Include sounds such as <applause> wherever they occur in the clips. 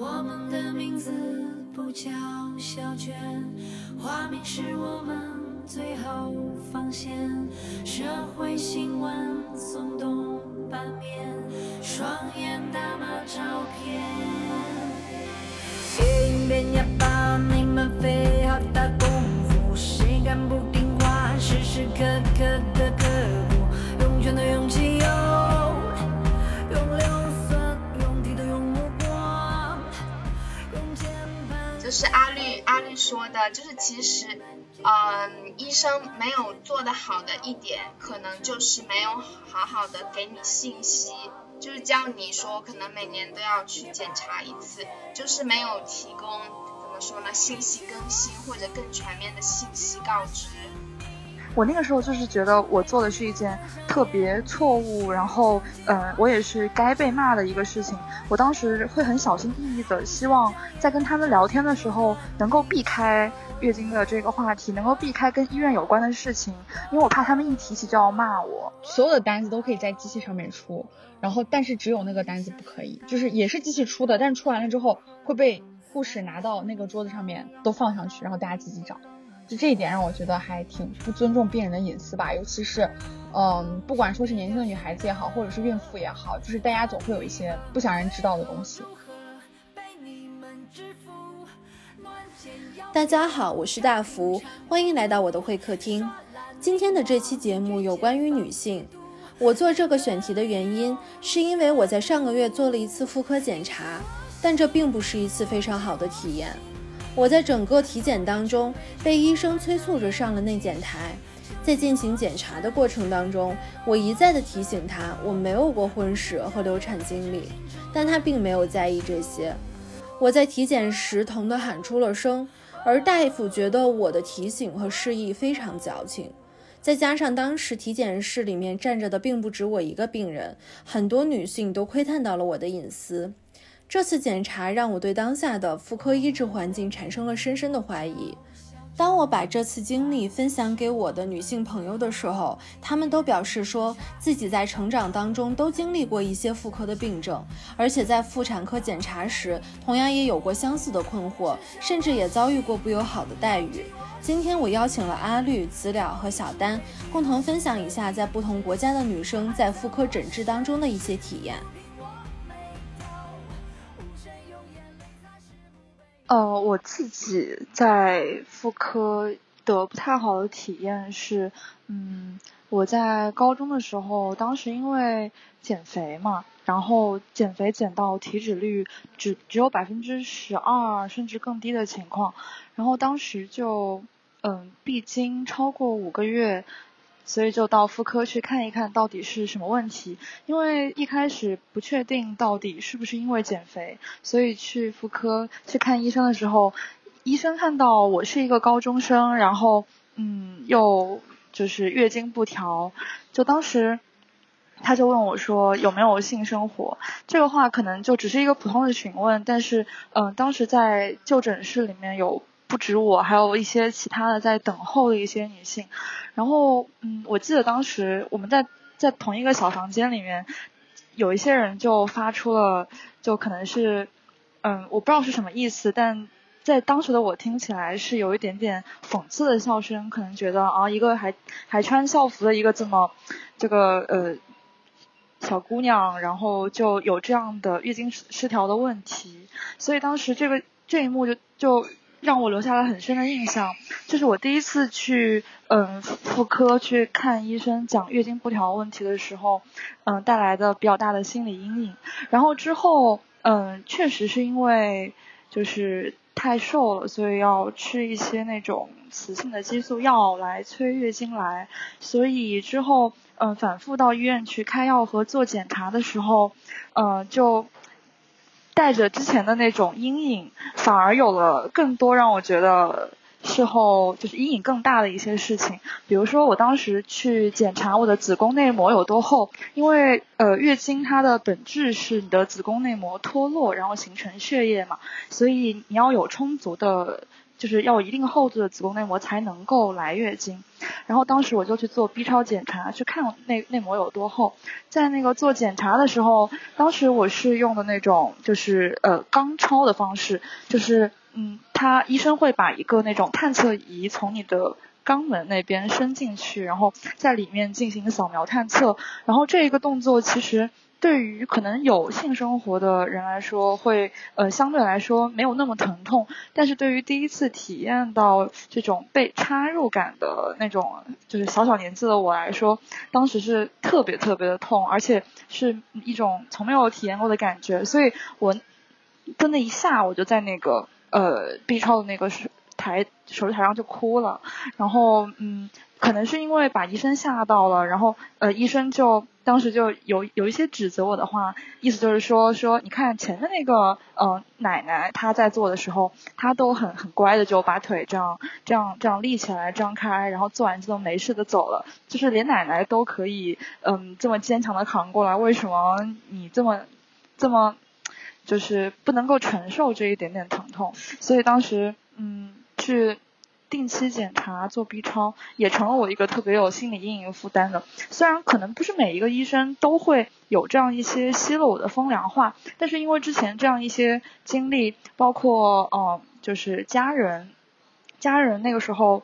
我们的名字不叫小娟，花名是我们最后防线。社会新闻耸动版面，双眼打码照片。别应别哑巴，你们费好大功夫，谁敢不听话？时时刻刻就是阿绿阿绿说的，就是其实，嗯，医生没有做的好的一点，可能就是没有好好的给你信息，就是叫你说可能每年都要去检查一次，就是没有提供怎么说呢，信息更新或者更全面的信息告知。我那个时候就是觉得我做的是一件特别错误，然后，嗯，我也是该被骂的一个事情。我当时会很小心翼翼的，希望在跟他们聊天的时候能够避开月经的这个话题，能够避开跟医院有关的事情，因为我怕他们一提起就要骂我。所有的单子都可以在机器上面出，然后但是只有那个单子不可以，就是也是机器出的，但是出完了之后会被护士拿到那个桌子上面都放上去，然后大家自己找。就这一点让我觉得还挺不尊重病人的隐私吧，尤其是，嗯，不管说是年轻的女孩子也好，或者是孕妇也好，就是大家总会有一些不想人知道的东西。大家好，我是大福，欢迎来到我的会客厅。今天的这期节目有关于女性。我做这个选题的原因，是因为我在上个月做了一次妇科检查，但这并不是一次非常好的体验。我在整个体检当中被医生催促着上了内检台，在进行检查的过程当中，我一再的提醒他我没有过婚史和流产经历，但他并没有在意这些。我在体检时疼得喊出了声，而大夫觉得我的提醒和示意非常矫情。再加上当时体检室里面站着的并不止我一个病人，很多女性都窥探到了我的隐私。这次检查让我对当下的妇科医治环境产生了深深的怀疑。当我把这次经历分享给我的女性朋友的时候，她们都表示说自己在成长当中都经历过一些妇科的病症，而且在妇产科检查时同样也有过相似的困惑，甚至也遭遇过不友好的待遇。今天我邀请了阿绿、子了和小丹，共同分享一下在不同国家的女生在妇科诊治当中的一些体验。呃，我自己在妇科的不太好的体验是，嗯，我在高中的时候，当时因为减肥嘛，然后减肥减到体脂率只只有百分之十二甚至更低的情况，然后当时就嗯闭经超过五个月。所以就到妇科去看一看到底是什么问题，因为一开始不确定到底是不是因为减肥，所以去妇科去看医生的时候，医生看到我是一个高中生，然后嗯又就是月经不调，就当时他就问我说有没有性生活，这个话可能就只是一个普通的询问，但是嗯当时在就诊室里面有。不止我，还有一些其他的在等候的一些女性。然后，嗯，我记得当时我们在在同一个小房间里面，有一些人就发出了，就可能是，嗯，我不知道是什么意思，但在当时的我听起来是有一点点讽刺的笑声，可能觉得啊，一个还还穿校服的一个这么这个呃小姑娘，然后就有这样的月经失调的问题，所以当时这个这一幕就就。让我留下了很深的印象，这是我第一次去嗯妇科去看医生讲月经不调问题的时候，嗯带来的比较大的心理阴影。然后之后嗯确实是因为就是太瘦了，所以要吃一些那种雌性的激素药来催月经来，所以之后嗯反复到医院去开药和做检查的时候，嗯就。带着之前的那种阴影，反而有了更多让我觉得事后就是阴影更大的一些事情。比如说，我当时去检查我的子宫内膜有多厚，因为呃月经它的本质是你的子宫内膜脱落，然后形成血液嘛，所以你要有充足的，就是要有一定厚度的子宫内膜才能够来月经。然后当时我就去做 B 超检查，去看内内膜有多厚。在那个做检查的时候，当时我是用的那种就是呃肛超的方式，就是嗯，他医生会把一个那种探测仪从你的肛门那边伸进去，然后在里面进行扫描探测。然后这一个动作其实。对于可能有性生活的人来说，会呃相对来说没有那么疼痛，但是对于第一次体验到这种被插入感的那种，就是小小年纪的我来说，当时是特别特别的痛，而且是一种从没有体验过的感觉，所以我就那一下我就在那个呃 B 超的那个时台手术台上就哭了，然后嗯。可能是因为把医生吓到了，然后呃医生就当时就有有一些指责我的话，意思就是说说你看前面那个呃奶奶她在做的时候，她都很很乖的就把腿这样这样这样立起来张开，然后做完就都没事的走了，就是连奶奶都可以嗯这么坚强的扛过来，为什么你这么这么就是不能够承受这一点点疼痛？所以当时嗯去。定期检查做 B 超也成了我一个特别有心理阴影负担的。虽然可能不是每一个医生都会有这样一些奚落的风凉话，但是因为之前这样一些经历，包括嗯，就是家人，家人那个时候。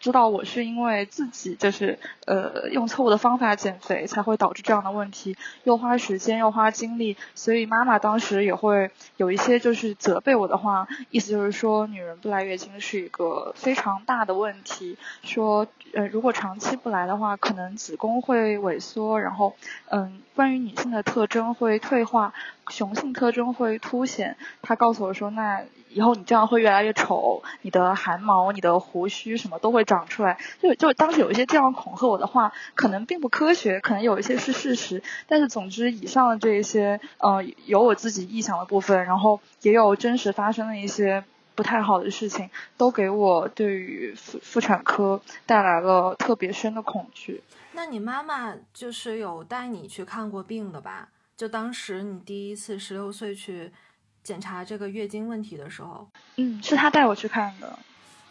知道我是因为自己就是呃用错误的方法减肥才会导致这样的问题，又花时间又花精力，所以妈妈当时也会有一些就是责备我的话，意思就是说女人不来月经是一个非常大的问题，说呃如果长期不来的话，可能子宫会萎缩，然后嗯关于女性的特征会退化，雄性特征会凸显。她告诉我说那。以后你这样会越来越丑，你的汗毛、你的胡须什么都会长出来。就就当时有一些这样恐吓我的话，可能并不科学，可能有一些是事实。但是总之，以上的这一些，呃，有我自己臆想的部分，然后也有真实发生的一些不太好的事情，都给我对于妇妇产科带来了特别深的恐惧。那你妈妈就是有带你去看过病的吧？就当时你第一次十六岁去。检查这个月经问题的时候，嗯，是他带我去看的。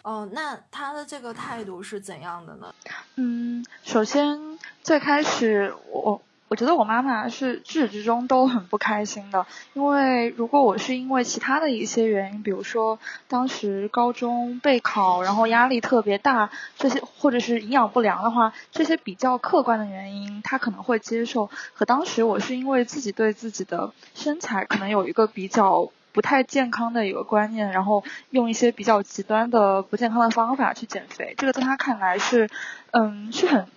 哦，那他的这个态度是怎样的呢？嗯，首先最开始我。我觉得我妈妈是至始至终都很不开心的，因为如果我是因为其他的一些原因，比如说当时高中备考，然后压力特别大，这些或者是营养不良的话，这些比较客观的原因，她可能会接受。可当时我是因为自己对自己的身材可能有一个比较不太健康的一个观念，然后用一些比较极端的不健康的方法去减肥，这个在她看来是，嗯，是很，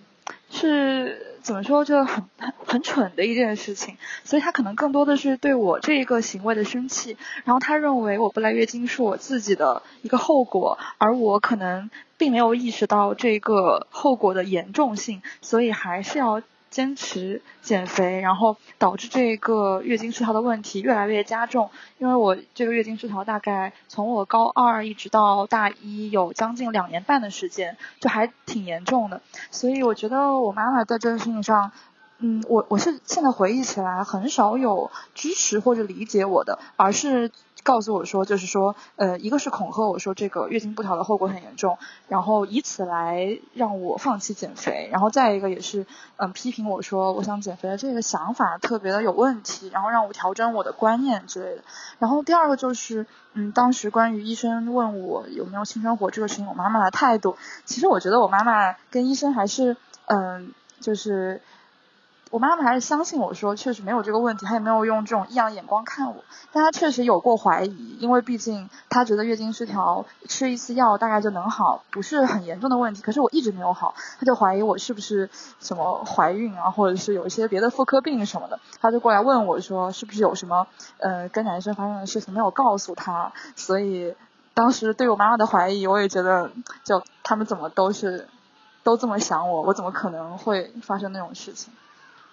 是。怎么说就很很很蠢的一件事情，所以他可能更多的是对我这一个行为的生气，然后他认为我不来月经是我自己的一个后果，而我可能并没有意识到这个后果的严重性，所以还是要。坚持减肥，然后导致这个月经失调的问题越来越加重。因为我这个月经失调大概从我高二一直到大一，有将近两年半的时间，就还挺严重的。所以我觉得我妈妈在这个事情上，嗯，我我是现在回忆起来很少有支持或者理解我的，而是。告诉我说，就是说，呃，一个是恐吓我说这个月经不调的后果很严重，然后以此来让我放弃减肥，然后再一个也是，嗯，批评我说我想减肥的这个想法特别的有问题，然后让我调整我的观念之类的。然后第二个就是，嗯，当时关于医生问我有没有性生活这个事情，我妈妈的态度，其实我觉得我妈妈跟医生还是，嗯，就是。我妈妈还是相信我说确实没有这个问题，她也没有用这种异样眼光看我，但她确实有过怀疑，因为毕竟她觉得月经失调吃一次药大概就能好，不是很严重的问题。可是我一直没有好，她就怀疑我是不是什么怀孕啊，或者是有一些别的妇科病什么的，她就过来问我说是不是有什么呃跟男生发生的事情没有告诉她，所以当时对我妈妈的怀疑，我也觉得就他们怎么都是都这么想我，我怎么可能会发生那种事情？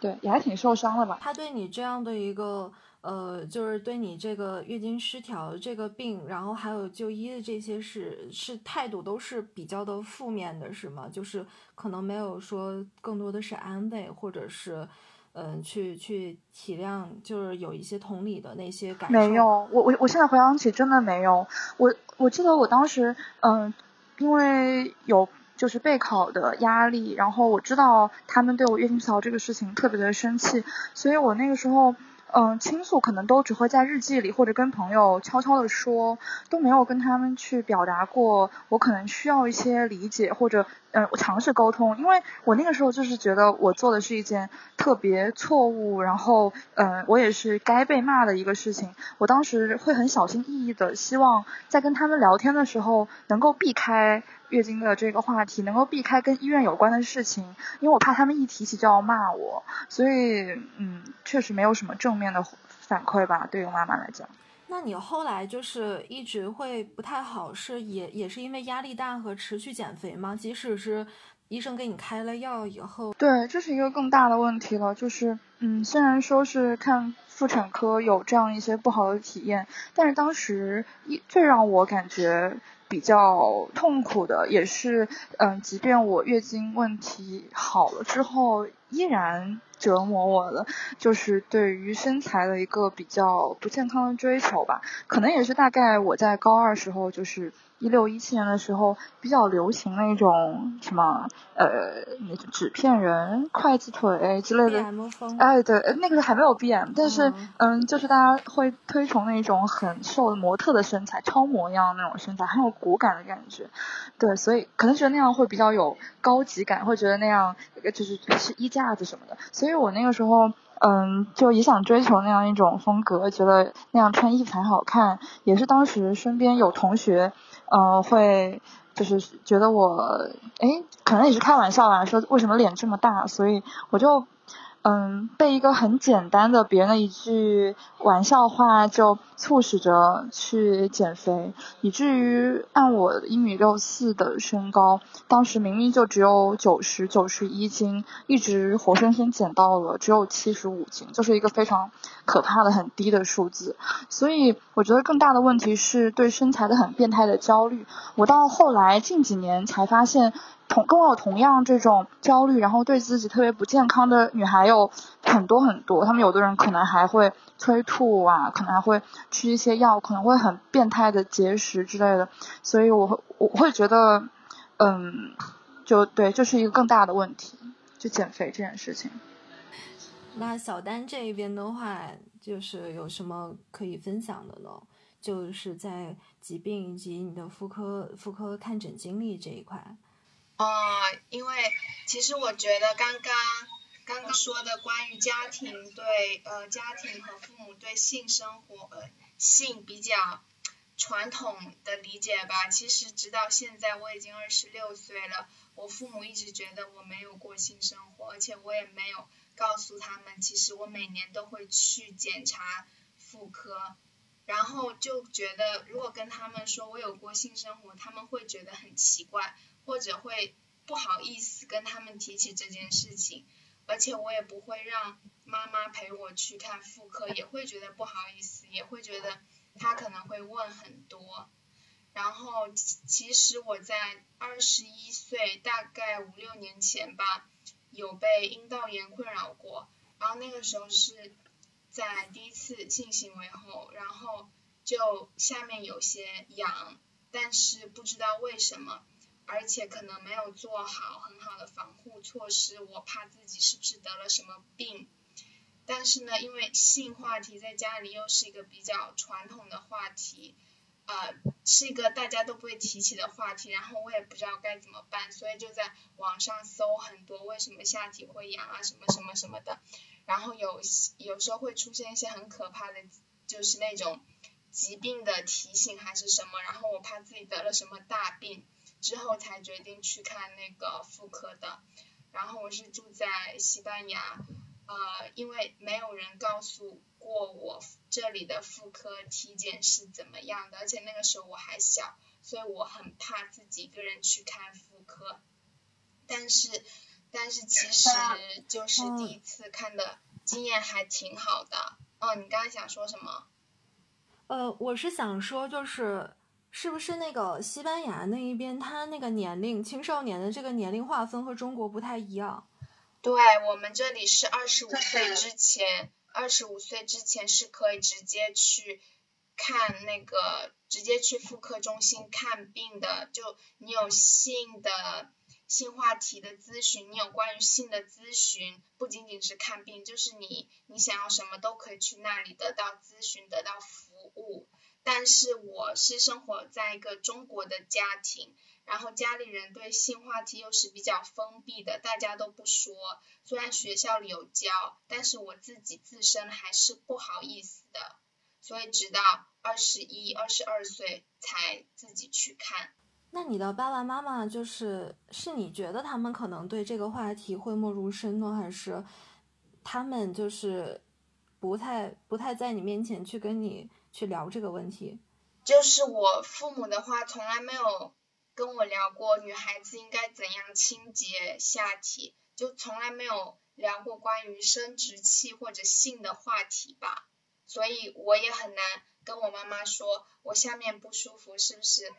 对，也还挺受伤的吧？他对你这样的一个，呃，就是对你这个月经失调这个病，然后还有就医的这些事，是态度都是比较的负面的，是吗？就是可能没有说更多的是安慰，或者是，嗯，去去体谅，就是有一些同理的那些感受。没有，我我我现在回想起真的没有。我我记得我当时，嗯，因为有。就是备考的压力，然后我知道他们对我月经不调这个事情特别的生气，所以我那个时候。嗯，倾诉可能都只会在日记里或者跟朋友悄悄的说，都没有跟他们去表达过，我可能需要一些理解或者嗯尝试沟通，因为我那个时候就是觉得我做的是一件特别错误，然后嗯我也是该被骂的一个事情，我当时会很小心翼翼的希望在跟他们聊天的时候能够避开。月经的这个话题能够避开跟医院有关的事情，因为我怕他们一提起就要骂我，所以嗯，确实没有什么正面的反馈吧，对于妈妈来讲。那你后来就是一直会不太好，是也也是因为压力大和持续减肥吗？即使是医生给你开了药以后，对，这是一个更大的问题了，就是嗯，虽然说是看妇产科有这样一些不好的体验，但是当时一最让我感觉。比较痛苦的也是，嗯，即便我月经问题好了之后，依然折磨我的，就是对于身材的一个比较不健康的追求吧。可能也是大概我在高二时候就是。一六一七年的时候，比较流行那种什么呃，那种纸片人、筷子腿之类的。哎，对，那个还没有变，但是嗯，就是大家会推崇那种很瘦的模特的身材，超模一样的那种身材，很有骨感的感觉。对，所以可能觉得那样会比较有高级感，会觉得那样就是是衣架子什么的。所以我那个时候嗯，就也想追求那样一种风格，觉得那样穿衣服才好看。也是当时身边有同学。呃，会就是觉得我，哎，可能也是开玩笑吧，说为什么脸这么大，所以我就。嗯，被一个很简单的别人的一句玩笑话就促使着去减肥，以至于按我一米六四的身高，当时明明就只有九十九十一斤，一直活生生减到了只有七十五斤，就是一个非常可怕的很低的数字。所以我觉得更大的问题是对身材的很变态的焦虑。我到后来近几年才发现。同跟我有同样这种焦虑，然后对自己特别不健康的女孩有很多很多，她们有的人可能还会催吐啊，可能还会吃一些药，可能会很变态的节食之类的，所以我会我会觉得，嗯，就对，就是一个更大的问题，就减肥这件事情。那小丹这一边的话，就是有什么可以分享的呢？就是在疾病以及你的妇科妇科看诊经历这一块。哦，因为其实我觉得刚刚刚刚说的关于家庭对呃家庭和父母对性生活呃性比较传统的理解吧，其实直到现在我已经二十六岁了，我父母一直觉得我没有过性生活，而且我也没有告诉他们，其实我每年都会去检查妇科，然后就觉得如果跟他们说我有过性生活，他们会觉得很奇怪。或者会不好意思跟他们提起这件事情，而且我也不会让妈妈陪我去看妇科，也会觉得不好意思，也会觉得他可能会问很多。然后其实我在二十一岁，大概五六年前吧，有被阴道炎困扰过，然后那个时候是在第一次性行为后，然后就下面有些痒，但是不知道为什么。而且可能没有做好很好的防护措施，我怕自己是不是得了什么病。但是呢，因为性话题在家里又是一个比较传统的话题，呃，是一个大家都不会提起的话题，然后我也不知道该怎么办，所以就在网上搜很多为什么下体会痒啊，什么什么什么的。然后有有时候会出现一些很可怕的，就是那种疾病的提醒还是什么，然后我怕自己得了什么大病。之后才决定去看那个妇科的，然后我是住在西班牙，呃，因为没有人告诉过我这里的妇科体检是怎么样的，而且那个时候我还小，所以我很怕自己一个人去看妇科。但是，但是其实 <laughs> 就是第一次看的经验还挺好的。哦，你刚才想说什么？呃，我是想说就是。是不是那个西班牙那一边，他那个年龄青少年的这个年龄划分和中国不太一样？对我们这里是二十五岁之前，二十五岁之前是可以直接去看那个，直接去妇科中心看病的。就你有性的性话题的咨询，你有关于性的咨询，不仅仅是看病，就是你你想要什么都可以去那里得到咨询，得到服务。但是我是生活在一个中国的家庭，然后家里人对性话题又是比较封闭的，大家都不说。虽然学校里有教，但是我自己自身还是不好意思的，所以直到二十一、二十二岁才自己去看。那你的爸爸妈妈就是是你觉得他们可能对这个话题讳莫如深呢，还是他们就是不太不太在你面前去跟你去聊这个问题？就是我父母的话，从来没有跟我聊过女孩子应该怎样清洁下体，就从来没有聊过关于生殖器或者性的话题吧。所以我也很难跟我妈妈说，我下面不舒服是不是？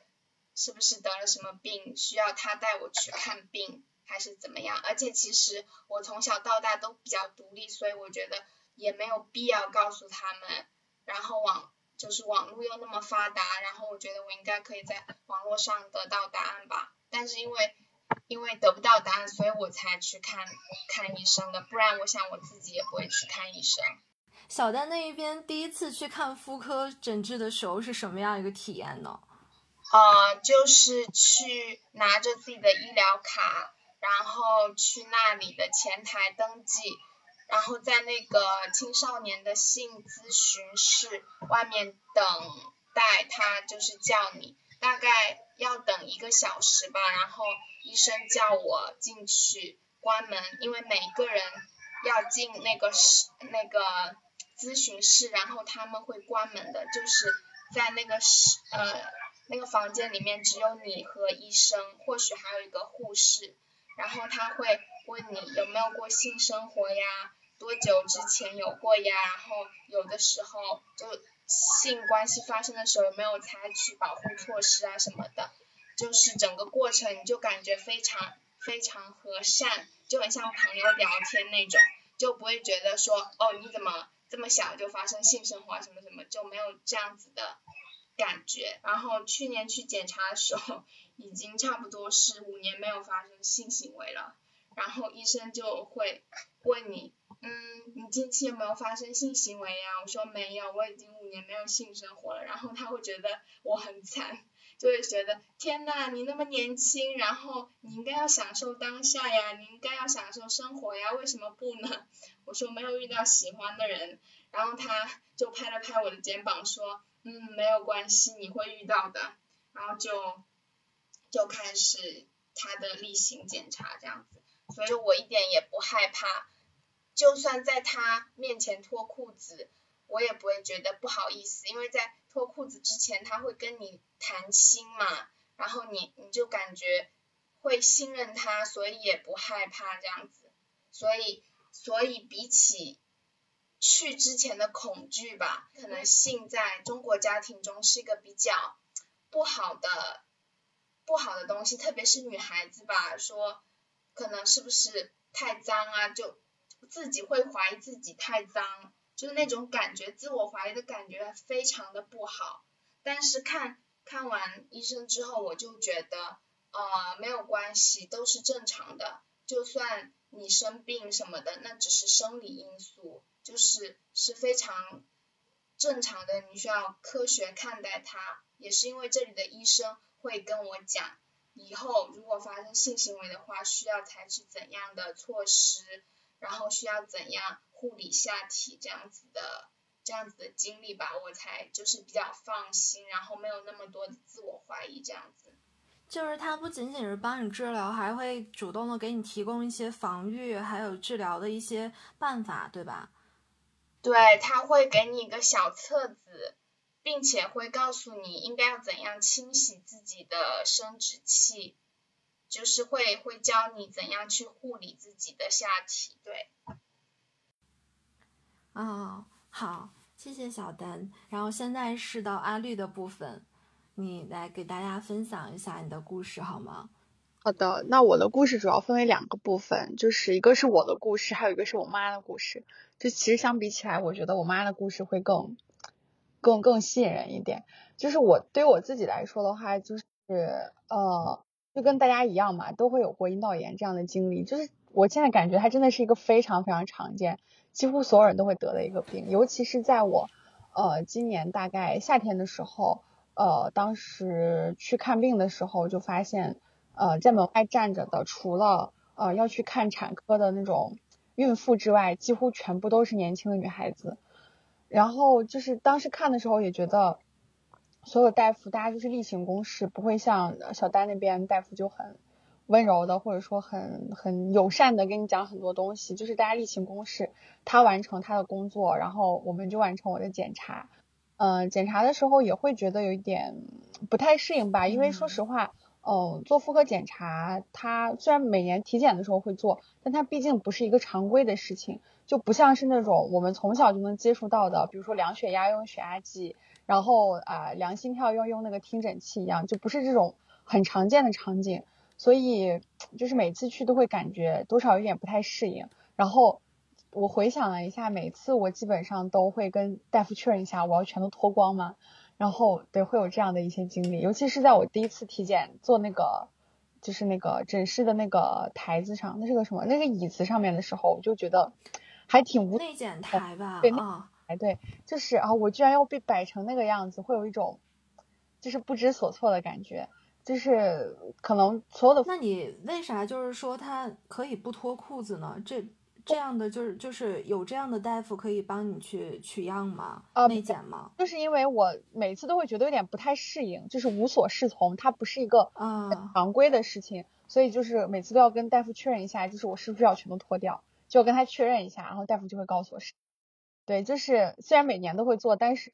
是不是得了什么病，需要她带我去看病，还是怎么样？而且其实我从小到大都比较独立，所以我觉得也没有必要告诉他们。然后往就是网络又那么发达，然后我觉得我应该可以在网络上得到答案吧。但是因为因为得不到答案，所以我才去看看医生的，不然我想我自己也不会去看医生。小丹那一边第一次去看妇科诊治的时候是什么样一个体验呢？呃，就是去拿着自己的医疗卡，然后去那里的前台登记，然后在那个青少年的性咨询室外面等待他，就是叫你，大概要等一个小时吧，然后医生叫我进去关门，因为每个人要进那个室那个咨询室，然后他们会关门的，就是在那个室呃。那个房间里面只有你和医生，或许还有一个护士，然后他会问你有没有过性生活呀，多久之前有过呀，然后有的时候就性关系发生的时候有没有采取保护措施啊什么的，就是整个过程你就感觉非常非常和善，就很像朋友聊天那种，就不会觉得说哦你怎么这么小就发生性生活啊什么什么，就没有这样子的。感觉，然后去年去检查的时候，已经差不多是五年没有发生性行为了，然后医生就会问你，嗯，你近期有没有发生性行为呀？我说没有，我已经五年没有性生活了，然后他会觉得我很惨，就会觉得天呐，你那么年轻，然后你应该要享受当下呀，你应该要享受生活呀，为什么不呢？<laughs> 我说没有遇到喜欢的人，然后他就拍了拍我的肩膀说。嗯，没有关系，你会遇到的。然后就就开始他的例行检查这样子，所以我一点也不害怕。就算在他面前脱裤子，我也不会觉得不好意思，因为在脱裤子之前他会跟你谈心嘛，然后你你就感觉会信任他，所以也不害怕这样子。所以所以比起。去之前的恐惧吧，可能性在中国家庭中是一个比较不好的不好的东西，特别是女孩子吧，说可能是不是太脏啊，就自己会怀疑自己太脏，就是那种感觉，自我怀疑的感觉非常的不好。但是看看完医生之后，我就觉得呃没有关系，都是正常的，就算你生病什么的，那只是生理因素。就是是非常正常的，你需要科学看待它。也是因为这里的医生会跟我讲，以后如果发生性行为的话，需要采取怎样的措施，然后需要怎样护理下体这样子的这样子的经历吧，我才就是比较放心，然后没有那么多的自我怀疑这样子。就是他不仅仅是帮你治疗，还会主动的给你提供一些防御还有治疗的一些办法，对吧？对他会给你一个小册子，并且会告诉你应该要怎样清洗自己的生殖器，就是会会教你怎样去护理自己的下体。对，哦，好，谢谢小丹。然后现在是到阿绿的部分，你来给大家分享一下你的故事好吗？好的，那我的故事主要分为两个部分，就是一个是我的故事，还有一个是我妈的故事。就其实相比起来，我觉得我妈的故事会更更更吸引人一点。就是我对于我自己来说的话，就是呃，就跟大家一样嘛，都会有过阴道炎这样的经历。就是我现在感觉它真的是一个非常非常常见，几乎所有人都会得的一个病。尤其是在我呃今年大概夏天的时候，呃当时去看病的时候就发现，呃在门外站着的除了呃要去看产科的那种孕妇之外，几乎全部都是年轻的女孩子。然后就是当时看的时候也觉得。所有大夫，大家就是例行公事，不会像小丹那边大夫就很温柔的，或者说很很友善的跟你讲很多东西，就是大家例行公事，他完成他的工作，然后我们就完成我的检查。嗯，检查的时候也会觉得有一点不太适应吧，因为说实话，嗯，做妇科检查，它虽然每年体检的时候会做，但它毕竟不是一个常规的事情，就不像是那种我们从小就能接触到的，比如说量血压用血压计。然后啊，量心跳要用那个听诊器一样，就不是这种很常见的场景，所以就是每次去都会感觉多少有点不太适应。然后我回想了一下，每次我基本上都会跟大夫确认一下，我要全都脱光吗？然后对，会有这样的一些经历，尤其是在我第一次体检做那个就是那个诊室的那个台子上，那是个什么？那个椅子上面的时候，我就觉得还挺无内检台吧？对。哎，对，就是啊，我居然要被摆成那个样子，会有一种就是不知所措的感觉，就是可能所有的。那你为啥就是说他可以不脱裤子呢？这这样的就是就是有这样的大夫可以帮你去取样吗？啊，内检吗？就是因为我每次都会觉得有点不太适应，就是无所适从，它不是一个啊常规的事情，所以就是每次都要跟大夫确认一下，就是我是不是要全都脱掉，就跟他确认一下，然后大夫就会告诉我是。对，就是虽然每年都会做，但是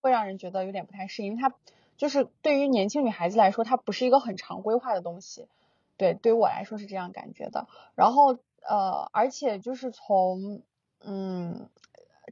会让人觉得有点不太适应，因为它就是对于年轻女孩子来说，它不是一个很常规化的东西。对，对于我来说是这样感觉的。然后呃，而且就是从嗯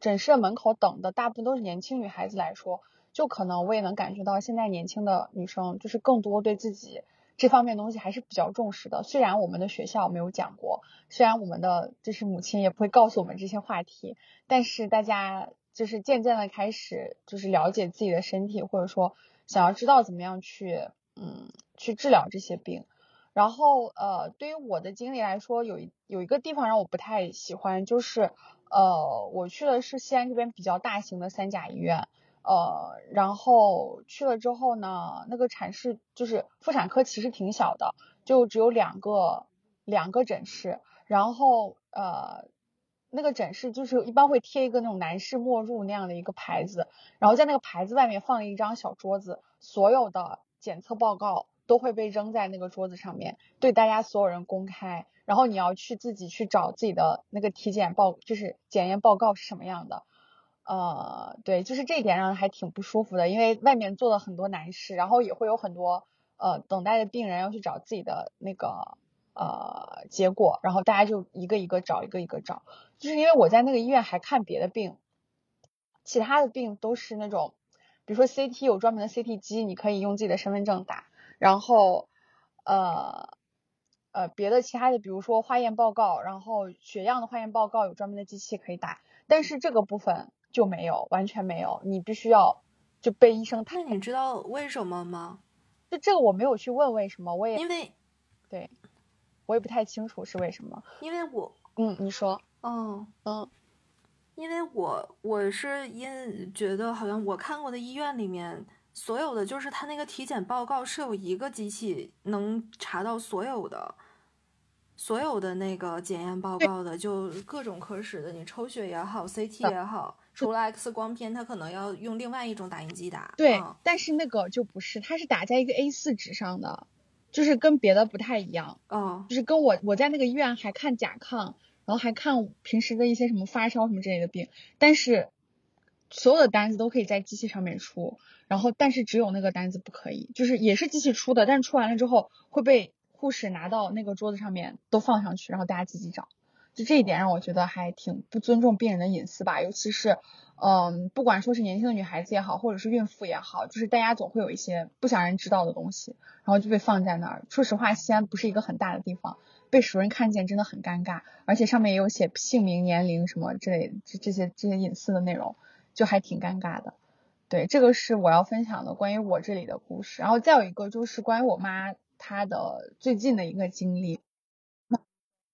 诊室门口等的大部分都是年轻女孩子来说，就可能我也能感觉到现在年轻的女生就是更多对自己。这方面东西还是比较重视的，虽然我们的学校没有讲过，虽然我们的就是母亲也不会告诉我们这些话题，但是大家就是渐渐的开始就是了解自己的身体，或者说想要知道怎么样去嗯去治疗这些病。然后呃，对于我的经历来说，有一有一个地方让我不太喜欢，就是呃我去的是西安这边比较大型的三甲医院。呃，然后去了之后呢，那个产室就是妇产科，其实挺小的，就只有两个两个诊室。然后呃，那个诊室就是一般会贴一个那种男士莫入那样的一个牌子，然后在那个牌子外面放了一张小桌子，所有的检测报告都会被扔在那个桌子上面，对大家所有人公开。然后你要去自己去找自己的那个体检报，就是检验报告是什么样的。呃，对，就是这一点让人还挺不舒服的，因为外面坐了很多男士，然后也会有很多呃等待的病人要去找自己的那个呃结果，然后大家就一个一个找，一个一个找。就是因为我在那个医院还看别的病，其他的病都是那种，比如说 CT 有专门的 CT 机，你可以用自己的身份证打，然后呃呃别的其他的，比如说化验报告，然后血样的化验报告有专门的机器可以打，但是这个部分。就没有，完全没有，你必须要就被医生。那你知道为什么吗？就这个我没有去问为什么，我也因为对，我也不太清楚是为什么。因为我嗯，你说嗯嗯，因为我我是因觉得好像我看过的医院里面所有的就是他那个体检报告是有一个机器能查到所有的。所有的那个检验报告的，就各种科室的，你抽血也好，CT 也好，除了 X 光片，它可能要用另外一种打印机打。对，但是那个就不是，它是打在一个 A4 纸上的，就是跟别的不太一样。哦，就是跟我我在那个医院还看甲亢，然后还看平时的一些什么发烧什么之类的病，但是所有的单子都可以在机器上面出，然后但是只有那个单子不可以，就是也是机器出的，但是出完了之后会被。护士拿到那个桌子上面都放上去，然后大家自己找，就这一点让我觉得还挺不尊重病人的隐私吧。尤其是，嗯，不管说是年轻的女孩子也好，或者是孕妇也好，就是大家总会有一些不想人知道的东西，然后就被放在那儿。说实话，西安不是一个很大的地方，被熟人看见真的很尴尬，而且上面也有写姓名、年龄什么之类这这些这些隐私的内容，就还挺尴尬的。对，这个是我要分享的关于我这里的故事。然后再有一个就是关于我妈。她的最近的一个经历。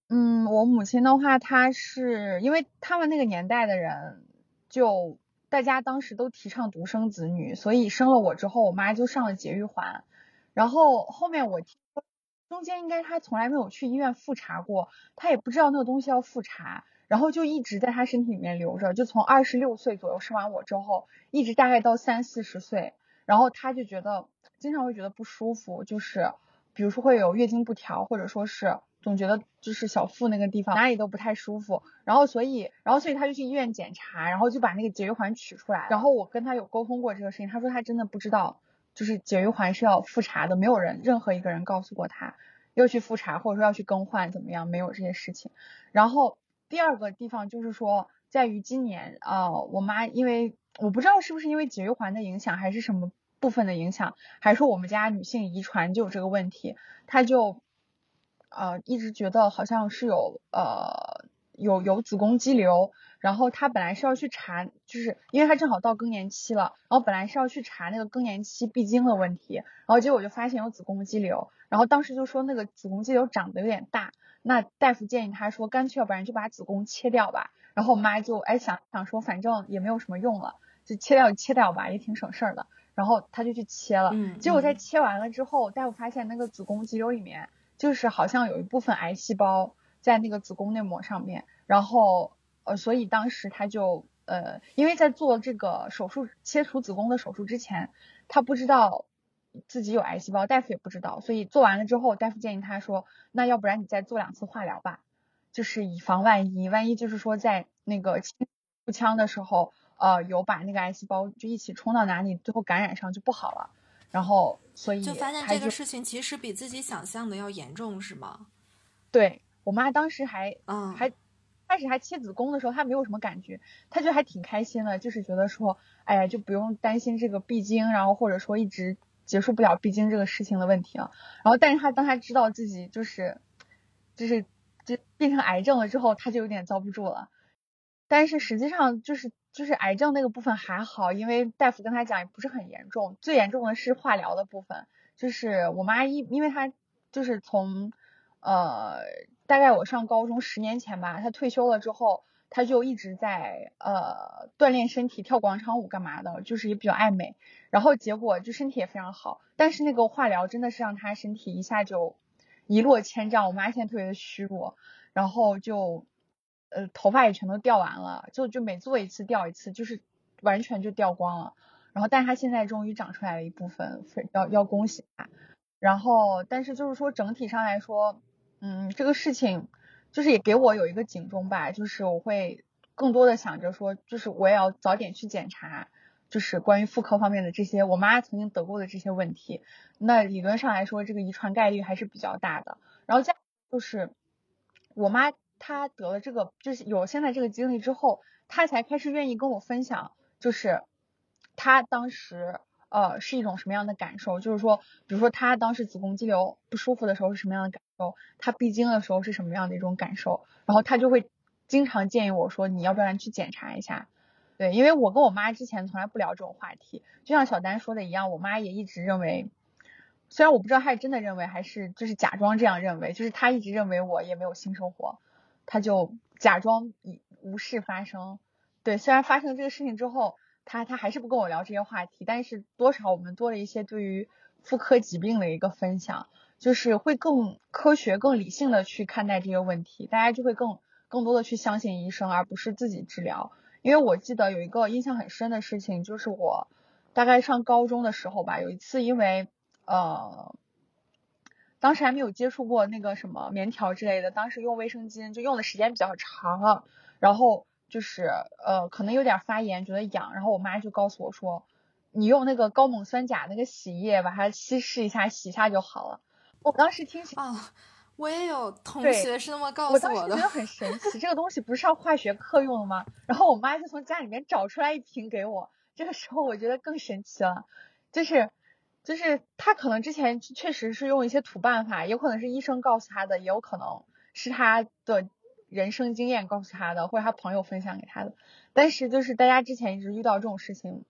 嗯，我母亲的话，她是因为他们那个年代的人，就大家当时都提倡独生子女，所以生了我之后，我妈就上了节育环。然后后面我听说，中间应该她从来没有去医院复查过，她也不知道那个东西要复查，然后就一直在她身体里面留着，就从二十六岁左右生完我之后，一直大概到三四十岁，然后她就觉得经常会觉得不舒服，就是比如说会有月经不调，或者说是。总觉得就是小腹那个地方哪里都不太舒服，然后所以，然后所以他就去医院检查，然后就把那个节育环取出来。然后我跟他有沟通过这个事情，他说他真的不知道，就是节育环是要复查的，没有人任何一个人告诉过他要去复查，或者说要去更换怎么样，没有这些事情。然后第二个地方就是说，在于今年啊，我妈因为我不知道是不是因为节育环的影响，还是什么部分的影响，还是说我们家女性遗传就有这个问题，她就。呃，一直觉得好像是有呃有有子宫肌瘤，然后她本来是要去查，就是因为她正好到更年期了，然后本来是要去查那个更年期闭经的问题，然后结果就发现有子宫肌瘤，然后当时就说那个子宫肌瘤长得有点大，那大夫建议她说干脆要不然就把子宫切掉吧，然后我妈就哎想想说反正也没有什么用了，就切掉就切掉吧，也挺省事儿的，然后他就去切了，结果在切完了之后，大夫发现那个子宫肌瘤里面。就是好像有一部分癌细胞在那个子宫内膜上面，然后呃，所以当时他就呃，因为在做这个手术切除子宫的手术之前，他不知道自己有癌细胞，大夫也不知道，所以做完了之后，大夫建议他说，那要不然你再做两次化疗吧，就是以防万一，万一就是说在那个腹腔的时候，呃，有把那个癌细胞就一起冲到哪里，最后感染上就不好了。然后，所以就发现这个事情其实比自己想象的要严重，是吗？对我妈当时还，嗯，还开始还切子宫的时候，她没有什么感觉，她就还挺开心的，就是觉得说，哎呀，就不用担心这个闭经，然后或者说一直结束不了闭经这个事情的问题了。然后，但是她当她知道自己就是，就是就变成癌症了之后，她就有点遭不住了。但是实际上就是。就是癌症那个部分还好，因为大夫跟他讲也不是很严重，最严重的是化疗的部分。就是我妈一，因为她就是从呃大概我上高中十年前吧，她退休了之后，她就一直在呃锻炼身体，跳广场舞干嘛的，就是也比较爱美。然后结果就身体也非常好，但是那个化疗真的是让她身体一下就一落千丈。我妈现在特别的虚弱，然后就。呃，头发也全都掉完了，就就每做一次掉一次，就是完全就掉光了。然后，但是他现在终于长出来了一部分，要要恭喜他。然后，但是就是说整体上来说，嗯，这个事情就是也给我有一个警钟吧，就是我会更多的想着说，就是我也要早点去检查，就是关于妇科方面的这些我妈曾经得过的这些问题。那理论上来说，这个遗传概率还是比较大的。然后再就是我妈。他得了这个，就是有现在这个经历之后，他才开始愿意跟我分享，就是他当时呃是一种什么样的感受，就是说，比如说他当时子宫肌瘤不舒服的时候是什么样的感受，他闭经的时候是什么样的一种感受，然后他就会经常建议我说，你要不然去检查一下，对，因为我跟我妈之前从来不聊这种话题，就像小丹说的一样，我妈也一直认为，虽然我不知道她是真的认为还是就是假装这样认为，就是她一直认为我也没有性生活。他就假装无事发生，对，虽然发生这个事情之后，他他还是不跟我聊这些话题，但是多少我们多了一些对于妇科疾病的一个分享，就是会更科学、更理性的去看待这些问题，大家就会更更多的去相信医生，而不是自己治疗。因为我记得有一个印象很深的事情，就是我大概上高中的时候吧，有一次因为呃。当时还没有接触过那个什么棉条之类的，当时用卫生巾就用的时间比较长了，然后就是呃可能有点发炎，觉得痒，然后我妈就告诉我说，你用那个高锰酸钾那个洗液把它稀释一下，洗一下就好了。我当时听起啊，我也有同学是那么告诉我的，我当时觉得很神奇，这个东西不是上化学课用的吗？然后我妈就从家里面找出来一瓶给我，这个时候我觉得更神奇了，就是。就是他可能之前确实是用一些土办法，有可能是医生告诉他的，也有可能是他的人生经验告诉他的，或者他朋友分享给他的。但是就是大家之前一直遇到这种事情，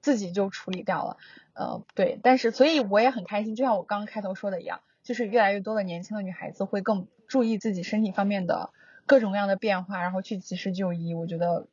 自己就处理掉了。呃，对，但是所以我也很开心，就像我刚刚开头说的一样，就是越来越多的年轻的女孩子会更注意自己身体方面的各种各样的变化，然后去及时就医。我觉得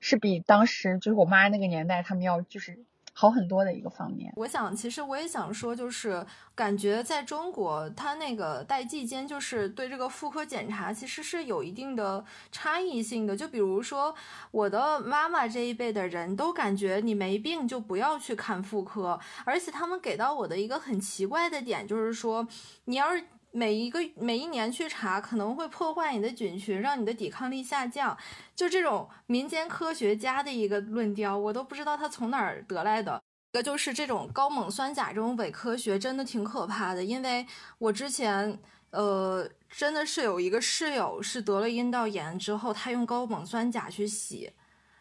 是比当时就是我妈那个年代他们要就是。好很多的一个方面。我想，其实我也想说，就是感觉在中国，它那个代际间，就是对这个妇科检查其实是有一定的差异性的。就比如说，我的妈妈这一辈的人都感觉你没病就不要去看妇科，而且他们给到我的一个很奇怪的点就是说，你要是。每一个每一年去查可能会破坏你的菌群，让你的抵抗力下降，就这种民间科学家的一个论调，我都不知道他从哪儿得来的。一个就是这种高锰酸钾这种伪科学真的挺可怕的，因为我之前呃真的是有一个室友是得了阴道炎之后，他用高锰酸钾去洗。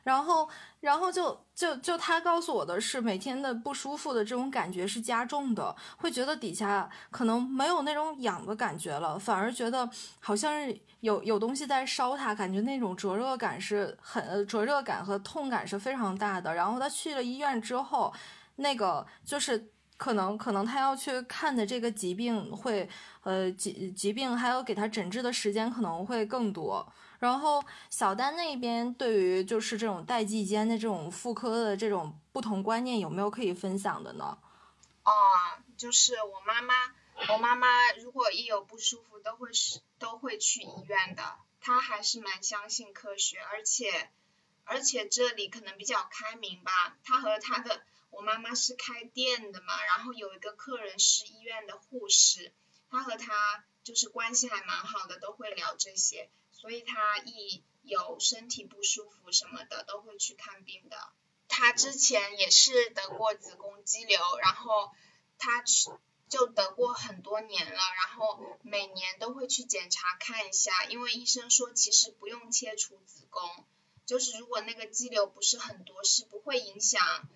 然后，然后就就就他告诉我的是，每天的不舒服的这种感觉是加重的，会觉得底下可能没有那种痒的感觉了，反而觉得好像是有有东西在烧他，感觉那种灼热感是很灼热感和痛感是非常大的。然后他去了医院之后，那个就是可能可能他要去看的这个疾病会呃疾疾病还有给他诊治的时间可能会更多。然后小丹那边对于就是这种代际间的这种妇科的这种不同观念有没有可以分享的呢？哦，就是我妈妈，我妈妈如果一有不舒服都会是都会去医院的，她还是蛮相信科学，而且而且这里可能比较开明吧，她和她的我妈妈是开店的嘛，然后有一个客人是医院的护士，她和她就是关系还蛮好的，都会聊这些。所以他一有身体不舒服什么的，都会去看病的。他之前也是得过子宫肌瘤，然后他去就得过很多年了，然后每年都会去检查看一下，因为医生说其实不用切除子宫，就是如果那个肌瘤不是很多，是不会影响，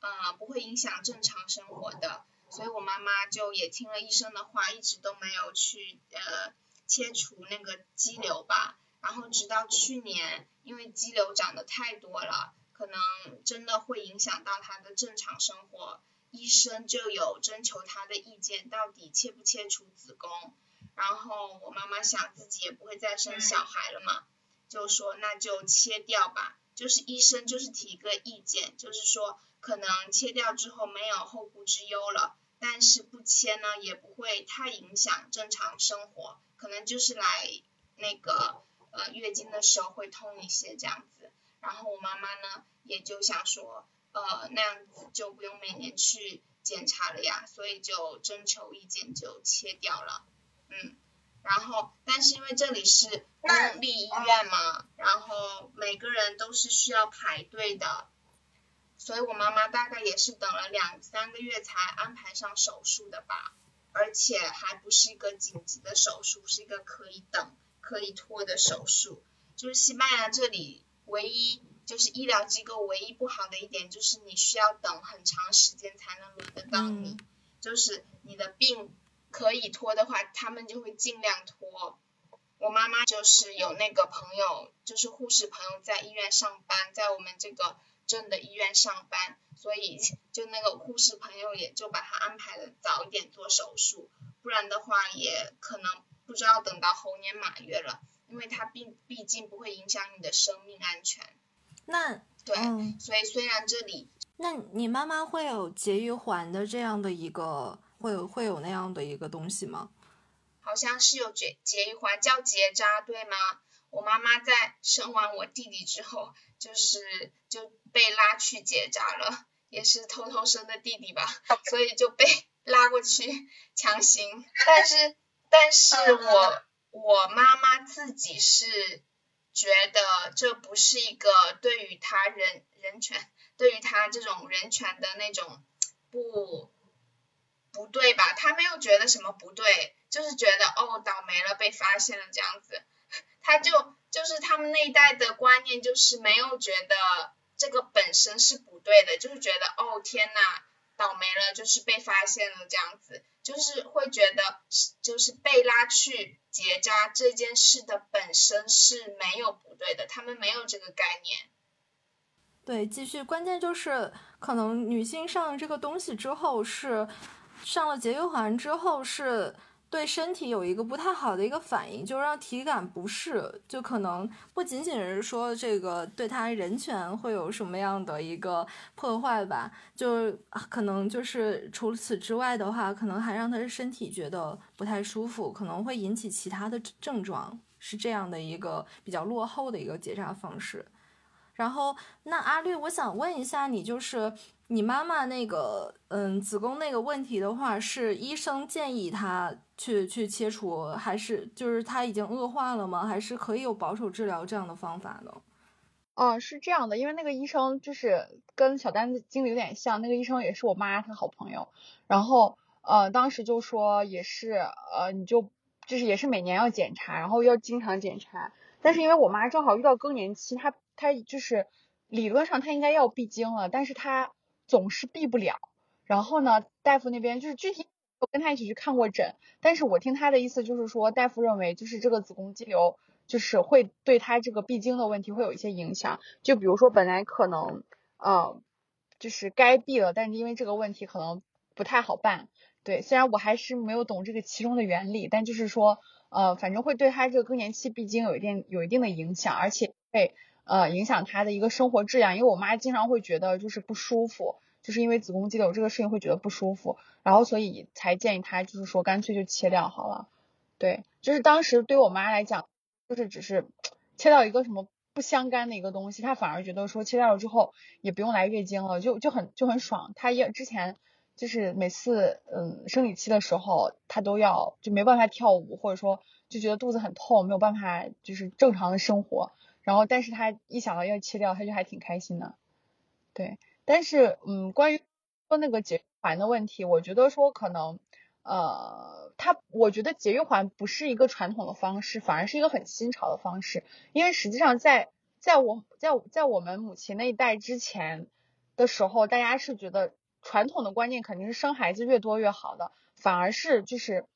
呃，不会影响正常生活的。所以我妈妈就也听了医生的话，一直都没有去呃。切除那个肌瘤吧，然后直到去年，因为肌瘤长得太多了，可能真的会影响到他的正常生活，医生就有征求他的意见，到底切不切除子宫。然后我妈妈想自己也不会再生小孩了嘛，就说那就切掉吧，就是医生就是提个意见，就是说可能切掉之后没有后顾之忧了，但是不切呢也不会太影响正常生活。可能就是来那个呃月经的时候会痛一些这样子，然后我妈妈呢也就想说呃那样子就不用每年去检查了呀，所以就征求意见就切掉了，嗯，然后但是因为这里是公立医院嘛，然后每个人都是需要排队的，所以我妈妈大概也是等了两三个月才安排上手术的吧。而且还不是一个紧急的手术，是一个可以等、可以拖的手术。就是西班牙这里唯一就是医疗机构唯一不好的一点，就是你需要等很长时间才能轮得到你。就是你的病可以拖的话，他们就会尽量拖。我妈妈就是有那个朋友，就是护士朋友在医院上班，在我们这个镇的医院上班。所以就那个护士朋友也就把他安排的早一点做手术，不然的话也可能不知道等到猴年马月了，因为他毕毕竟不会影响你的生命安全。那对，所以虽然这里，那你妈妈会有节育环的这样的一个，会有会有那样的一个东西吗？好像是有结节育环，叫结扎，对吗？我妈妈在生完我弟弟之后，就是就被拉去结扎了。也是偷偷生的弟弟吧，<laughs> 所以就被 <laughs> 拉过去强行。<laughs> 但是，但是我我妈妈自己是觉得这不是一个对于他人人权，对于他这种人权的那种不不对吧？他没有觉得什么不对，就是觉得哦倒霉了被发现了这样子。他就就是他们那一代的观念就是没有觉得。这个本身是不对的，就是觉得哦天呐，倒霉了，就是被发现了这样子，就是会觉得就是被拉去结扎这件事的本身是没有不对的，他们没有这个概念。对，继续，关键就是可能女性上了这个东西之后是上了节育环之后是。对身体有一个不太好的一个反应，就让体感不适，就可能不仅仅是说这个对他人权会有什么样的一个破坏吧，就可能就是除此之外的话，可能还让他的身体觉得不太舒服，可能会引起其他的症状，是这样的一个比较落后的一个结扎方式。然后，那阿绿，我想问一下你，就是。你妈妈那个，嗯，子宫那个问题的话，是医生建议她去去切除，还是就是她已经恶化了吗？还是可以有保守治疗这样的方法呢？哦，是这样的，因为那个医生就是跟小丹的经历有点像，那个医生也是我妈她好朋友，然后呃，当时就说也是呃，你就就是也是每年要检查，然后要经常检查，但是因为我妈正好遇到更年期，她她就是理论上她应该要闭经了，但是她。总是闭不了，然后呢，大夫那边就是具体我跟他一起去看过诊，但是我听他的意思就是说，大夫认为就是这个子宫肌瘤就是会对他这个闭经的问题会有一些影响，就比如说本来可能呃就是该闭了，但是因为这个问题可能不太好办，对，虽然我还是没有懂这个其中的原理，但就是说呃反正会对他这个更年期闭经有一定有一定的影响，而且会。呃，影响她的一个生活质量，因为我妈经常会觉得就是不舒服，就是因为子宫肌瘤这个事情会觉得不舒服，然后所以才建议她就是说干脆就切掉好了。对，就是当时对我妈来讲，就是只是切掉一个什么不相干的一个东西，她反而觉得说切掉了之后也不用来月经了，就就很就很爽。她也之前就是每次嗯生理期的时候，她都要就没办法跳舞，或者说就觉得肚子很痛，没有办法就是正常的生活。然后，但是他一想到要切掉，他就还挺开心的，对。但是，嗯，关于说那个节育环的问题，我觉得说可能，呃，他我觉得节育环不是一个传统的方式，反而是一个很新潮的方式。因为实际上，在在我在在我们母亲那一代之前的时候，大家是觉得传统的观念肯定是生孩子越多越好的，反而是就是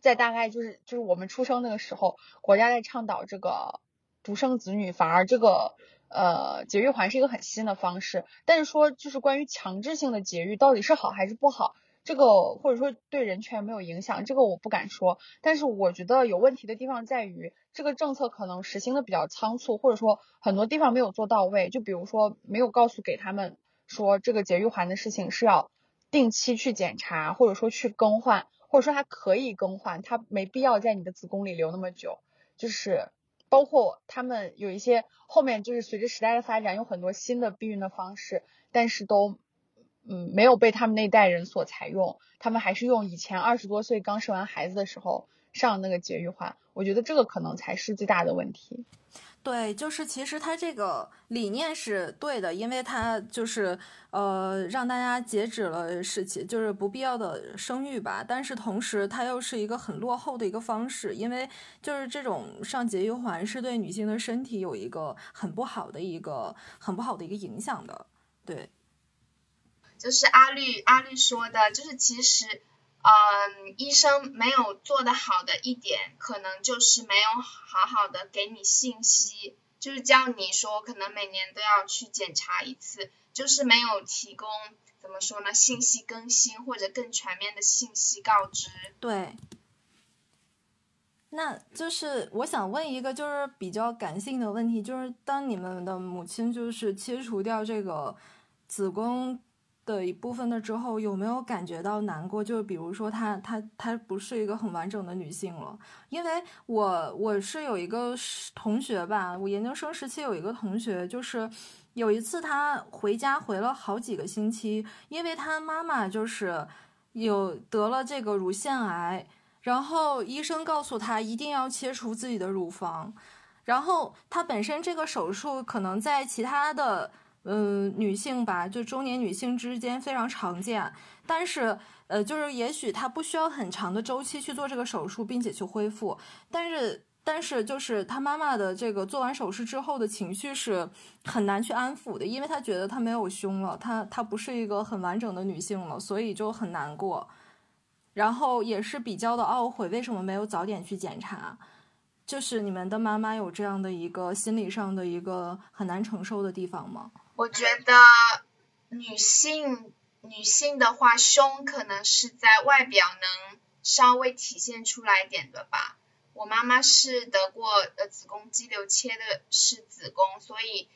在大概就是就是我们出生那个时候，国家在倡导这个。独生子女反而这个呃节育环是一个很新的方式，但是说就是关于强制性的节育到底是好还是不好，这个或者说对人权没有影响，这个我不敢说。但是我觉得有问题的地方在于这个政策可能实行的比较仓促，或者说很多地方没有做到位。就比如说没有告诉给他们说这个节育环的事情是要定期去检查，或者说去更换，或者说它可以更换，它没必要在你的子宫里留那么久，就是。包括他们有一些后面就是随着时代的发展，有很多新的避孕的方式，但是都嗯没有被他们那代人所采用，他们还是用以前二十多岁刚生完孩子的时候上那个节育环，我觉得这个可能才是最大的问题。对，就是其实他这个理念是对的，因为他就是呃让大家截止了事情，就是不必要的生育吧。但是同时，它又是一个很落后的一个方式，因为就是这种上节育环是对女性的身体有一个很不好的一个很不好的一个影响的。对，就是阿绿阿绿说的，就是其实。嗯，医生没有做的好的一点，可能就是没有好好的给你信息，就是叫你说可能每年都要去检查一次，就是没有提供怎么说呢，信息更新或者更全面的信息告知。对，那就是我想问一个就是比较感性的问题，就是当你们的母亲就是切除掉这个子宫。的一部分的之后，有没有感觉到难过？就比如说，她她她不是一个很完整的女性了。因为我我是有一个同学吧，我研究生时期有一个同学，就是有一次他回家回了好几个星期，因为他妈妈就是有得了这个乳腺癌，然后医生告诉他一定要切除自己的乳房，然后他本身这个手术可能在其他的。嗯，女性吧，就中年女性之间非常常见，但是呃，就是也许她不需要很长的周期去做这个手术，并且去恢复，但是但是就是她妈妈的这个做完手术之后的情绪是很难去安抚的，因为她觉得她没有胸了，她她不是一个很完整的女性了，所以就很难过，然后也是比较的懊悔，为什么没有早点去检查。就是你们的妈妈有这样的一个心理上的一个很难承受的地方吗？我觉得女性女性的话，胸可能是在外表能稍微体现出来点的吧。我妈妈是得过呃子宫肌瘤切的是子宫，所以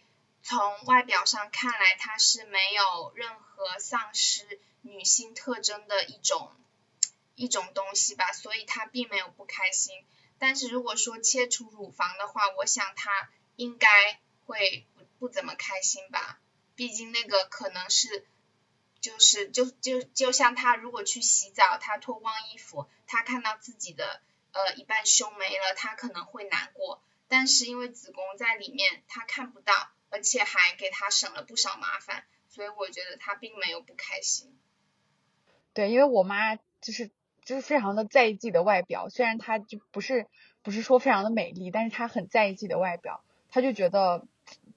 从外表上看来，她是没有任何丧失女性特征的一种一种东西吧，所以她并没有不开心。但是如果说切除乳房的话，我想她应该会不怎么开心吧，毕竟那个可能是就是就就就像她如果去洗澡，她脱光衣服，她看到自己的。呃，一半胸没了，她可能会难过，但是因为子宫在里面，她看不到，而且还给她省了不少麻烦，所以我觉得她并没有不开心。对，因为我妈就是就是非常的在意自己的外表，虽然她就不是不是说非常的美丽，但是她很在意自己的外表，她就觉得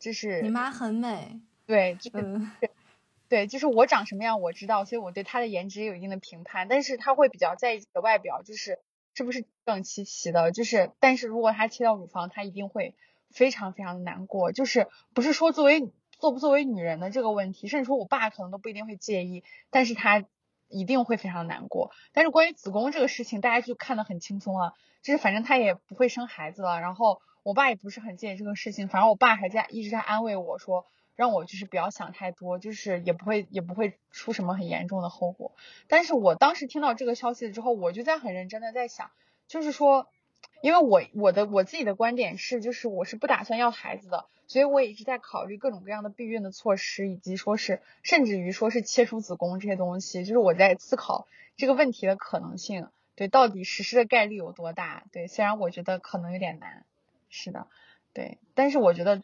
就是你妈很美，对，嗯，<laughs> 对，就是我长什么样我知道，所以我对她的颜值有一定的评判，但是她会比较在意的外表，就是。是不是整齐齐的？就是，但是如果她切掉乳房，她一定会非常非常的难过。就是不是说作为作不作为女人的这个问题，甚至说我爸可能都不一定会介意，但是他一定会非常难过。但是关于子宫这个事情，大家就看得很轻松了，就是反正他也不会生孩子了。然后我爸也不是很介意这个事情，反正我爸还在一直在安慰我说。让我就是不要想太多，就是也不会也不会出什么很严重的后果。但是我当时听到这个消息之后，我就在很认真的在想，就是说，因为我我的我自己的观点是，就是我是不打算要孩子的，所以我也一直在考虑各种各样的避孕的措施，以及说是甚至于说是切除子宫这些东西，就是我在思考这个问题的可能性，对，到底实施的概率有多大？对，虽然我觉得可能有点难，是的，对，但是我觉得。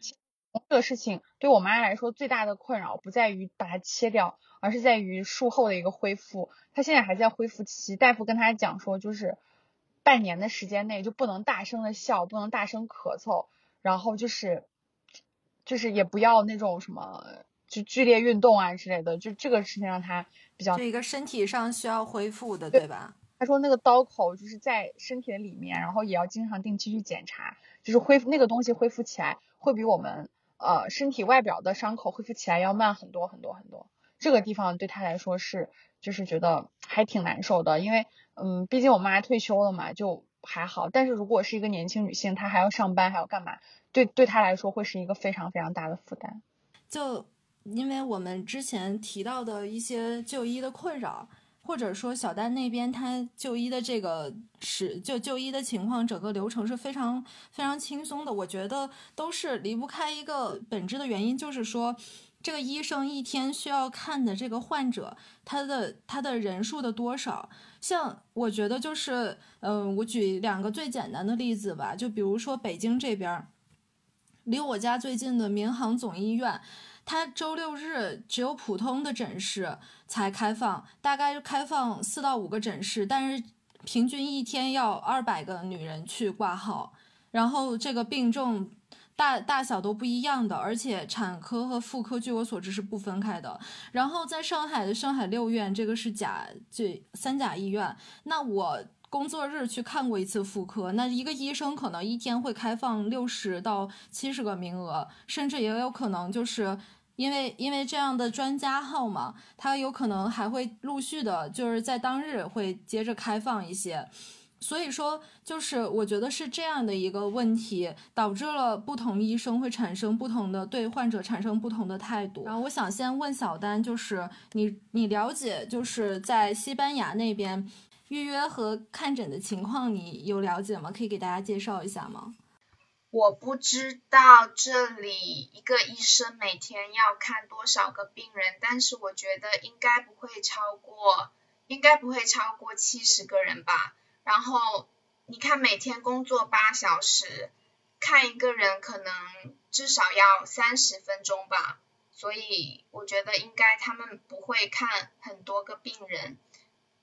这个事情对我妈来说最大的困扰不在于把它切掉，而是在于术后的一个恢复。她现在还在恢复期，大夫跟她讲说，就是半年的时间内就不能大声的笑，不能大声咳嗽，然后就是就是也不要那种什么就剧烈运动啊之类的，就这个事情让她比较。这一个身体上需要恢复的，对吧？他说那个刀口就是在身体的里面，然后也要经常定期去检查，就是恢复那个东西恢复起来会比我们。呃，身体外表的伤口恢复起来要慢很多很多很多，这个地方对他来说是，就是觉得还挺难受的，因为，嗯，毕竟我妈退休了嘛，就还好。但是如果是一个年轻女性，她还要上班，还要干嘛，对对她来说会是一个非常非常大的负担。就因为我们之前提到的一些就医的困扰。或者说小丹那边他就医的这个是就就医的情况，整个流程是非常非常轻松的。我觉得都是离不开一个本质的原因，就是说这个医生一天需要看的这个患者，他的他的人数的多少。像我觉得就是，嗯，我举两个最简单的例子吧，就比如说北京这边儿，离我家最近的民航总医院。它周六日只有普通的诊室才开放，大概开放四到五个诊室，但是平均一天要二百个女人去挂号，然后这个病重大大小都不一样的，而且产科和妇科据我所知是不分开的。然后在上海的上海六院，这个是甲这三甲医院，那我。工作日去看过一次妇科，那一个医生可能一天会开放六十到七十个名额，甚至也有可能就是。因为因为这样的专家号嘛，他有可能还会陆续的，就是在当日会接着开放一些，所以说就是我觉得是这样的一个问题，导致了不同医生会产生不同的对患者产生不同的态度。然后我想先问小丹，就是你你了解就是在西班牙那边预约和看诊的情况，你有了解吗？可以给大家介绍一下吗？我不知道这里一个医生每天要看多少个病人，但是我觉得应该不会超过，应该不会超过七十个人吧。然后你看每天工作八小时，看一个人可能至少要三十分钟吧，所以我觉得应该他们不会看很多个病人。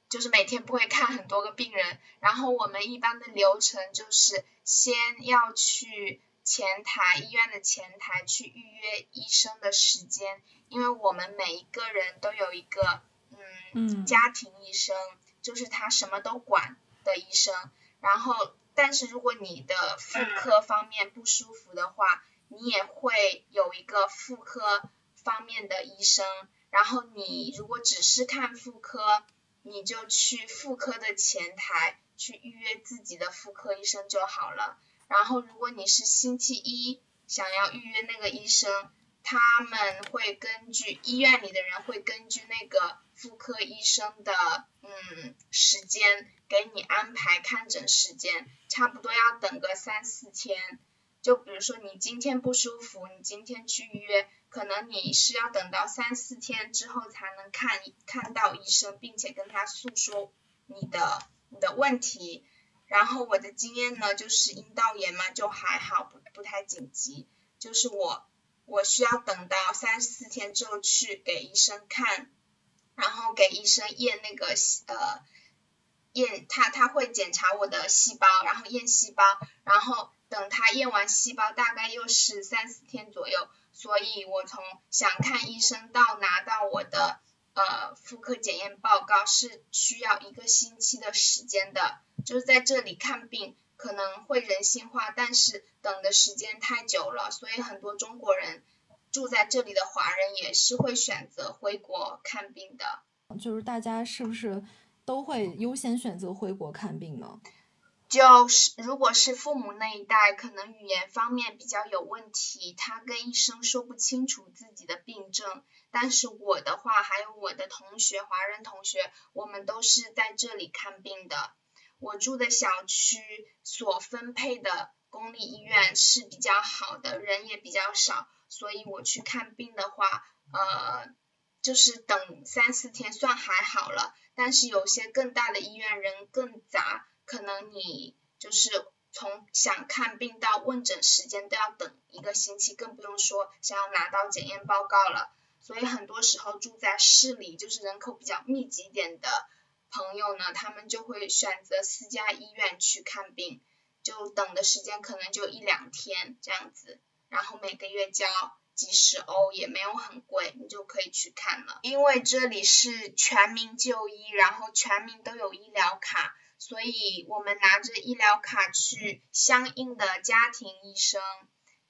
就是每天不会看很多个病人，然后我们一般的流程就是先要去前台医院的前台去预约医生的时间，因为我们每一个人都有一个嗯家庭医生，就是他什么都管的医生。然后，但是如果你的妇科方面不舒服的话，你也会有一个妇科方面的医生。然后你如果只是看妇科，你就去妇科的前台去预约自己的妇科医生就好了。然后如果你是星期一想要预约那个医生，他们会根据医院里的人会根据那个妇科医生的嗯时间给你安排看诊时间，差不多要等个三四天。就比如说你今天不舒服，你今天去预约，可能你是要等到三四天之后才能看看到医生，并且跟他诉说你的你的问题。然后我的经验呢，就是阴道炎嘛，就还好，不不太紧急。就是我我需要等到三四天之后去给医生看，然后给医生验那个呃验他他会检查我的细胞，然后验细胞，然后等他验完细胞大概又是三四天左右，所以我从想看医生到拿到我的呃妇科检验报告是需要一个星期的时间的。就是在这里看病可能会人性化，但是等的时间太久了，所以很多中国人住在这里的华人也是会选择回国看病的。就是大家是不是都会优先选择回国看病呢？就是如果是父母那一代，可能语言方面比较有问题，他跟医生说不清楚自己的病症。但是我的话，还有我的同学，华人同学，我们都是在这里看病的。我住的小区所分配的公立医院是比较好的，人也比较少，所以我去看病的话，呃，就是等三四天算还好了。但是有些更大的医院人更杂，可能你就是从想看病到问诊时间都要等一个星期，更不用说想要拿到检验报告了。所以很多时候住在市里，就是人口比较密集点的。朋友呢，他们就会选择私家医院去看病，就等的时间可能就一两天这样子，然后每个月交几十欧也没有很贵，你就可以去看了。因为这里是全民就医，然后全民都有医疗卡，所以我们拿着医疗卡去相应的家庭医生，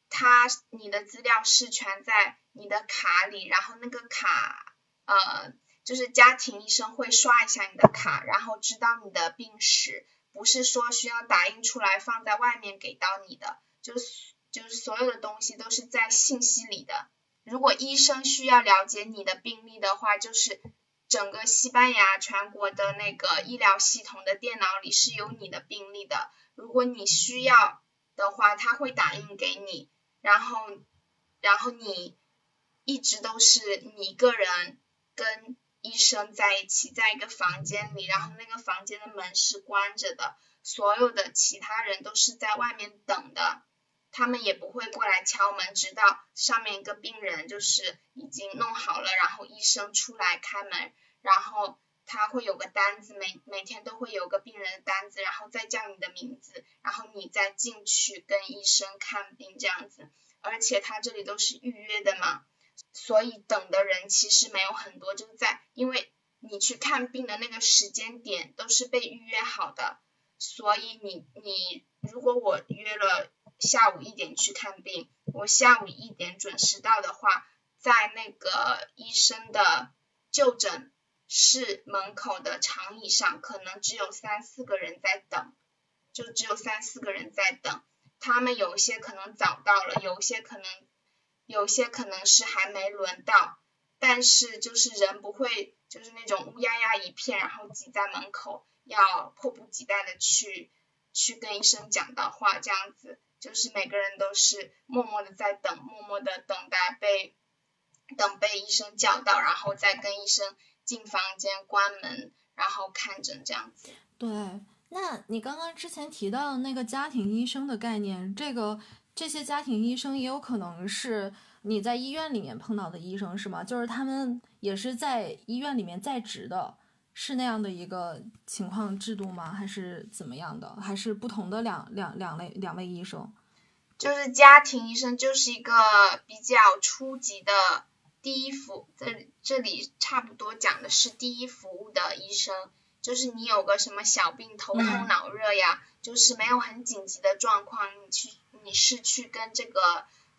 他你的资料是全在你的卡里，然后那个卡呃。就是家庭医生会刷一下你的卡，然后知道你的病史，不是说需要打印出来放在外面给到你的，就是就是所有的东西都是在信息里的。如果医生需要了解你的病历的话，就是整个西班牙全国的那个医疗系统的电脑里是有你的病历的。如果你需要的话，他会打印给你，然后然后你一直都是你一个人跟。医生在一起，在一个房间里，然后那个房间的门是关着的，所有的其他人都是在外面等的，他们也不会过来敲门，直到上面一个病人就是已经弄好了，然后医生出来开门，然后他会有个单子，每每天都会有个病人的单子，然后再叫你的名字，然后你再进去跟医生看病这样子，而且他这里都是预约的嘛。所以等的人其实没有很多，就在因为你去看病的那个时间点都是被预约好的，所以你你如果我约了下午一点去看病，我下午一点准时到的话，在那个医生的就诊室门口的长椅上，可能只有三四个人在等，就只有三四个人在等，他们有一些可能早到了，有一些可能。有些可能是还没轮到，但是就是人不会就是那种乌压压一片，然后挤在门口，要迫不及待的去去跟医生讲的话，这样子就是每个人都是默默的在等，默默的等待被等被医生叫到，然后再跟医生进房间关门，然后看诊这样子。对，那你刚刚之前提到的那个家庭医生的概念，这个。这些家庭医生也有可能是你在医院里面碰到的医生，是吗？就是他们也是在医院里面在职的，是那样的一个情况制度吗？还是怎么样的？还是不同的两两两类两位医生？就是家庭医生就是一个比较初级的第一服，这这里差不多讲的是第一服务的医生，就是你有个什么小病，头痛脑热呀，就是没有很紧急的状况，你去。你是去跟这个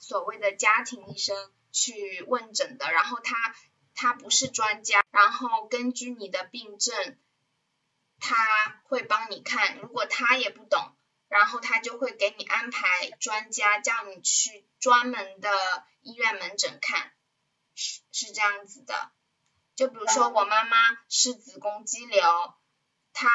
所谓的家庭医生去问诊的，然后他他不是专家，然后根据你的病症，他会帮你看。如果他也不懂，然后他就会给你安排专家，叫你去专门的医院门诊看，是是这样子的。就比如说我妈妈是子宫肌瘤，她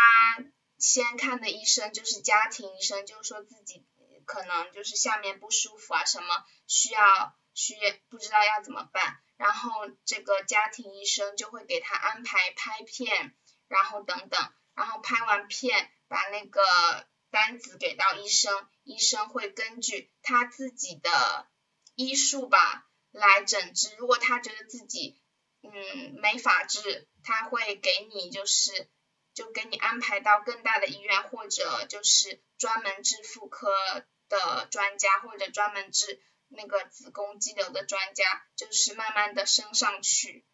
先看的医生就是家庭医生，就是说自己可能就是下面不舒服啊，什么需要需不知道要怎么办，然后这个家庭医生就会给他安排拍片，然后等等，然后拍完片把那个单子给到医生，医生会根据他自己的医术吧来诊治，如果他觉得自己嗯没法治，他会给你就是就给你安排到更大的医院，或者就是专门治妇科的专家，或者专门治那个子宫肌瘤的专家，就是慢慢的升上去，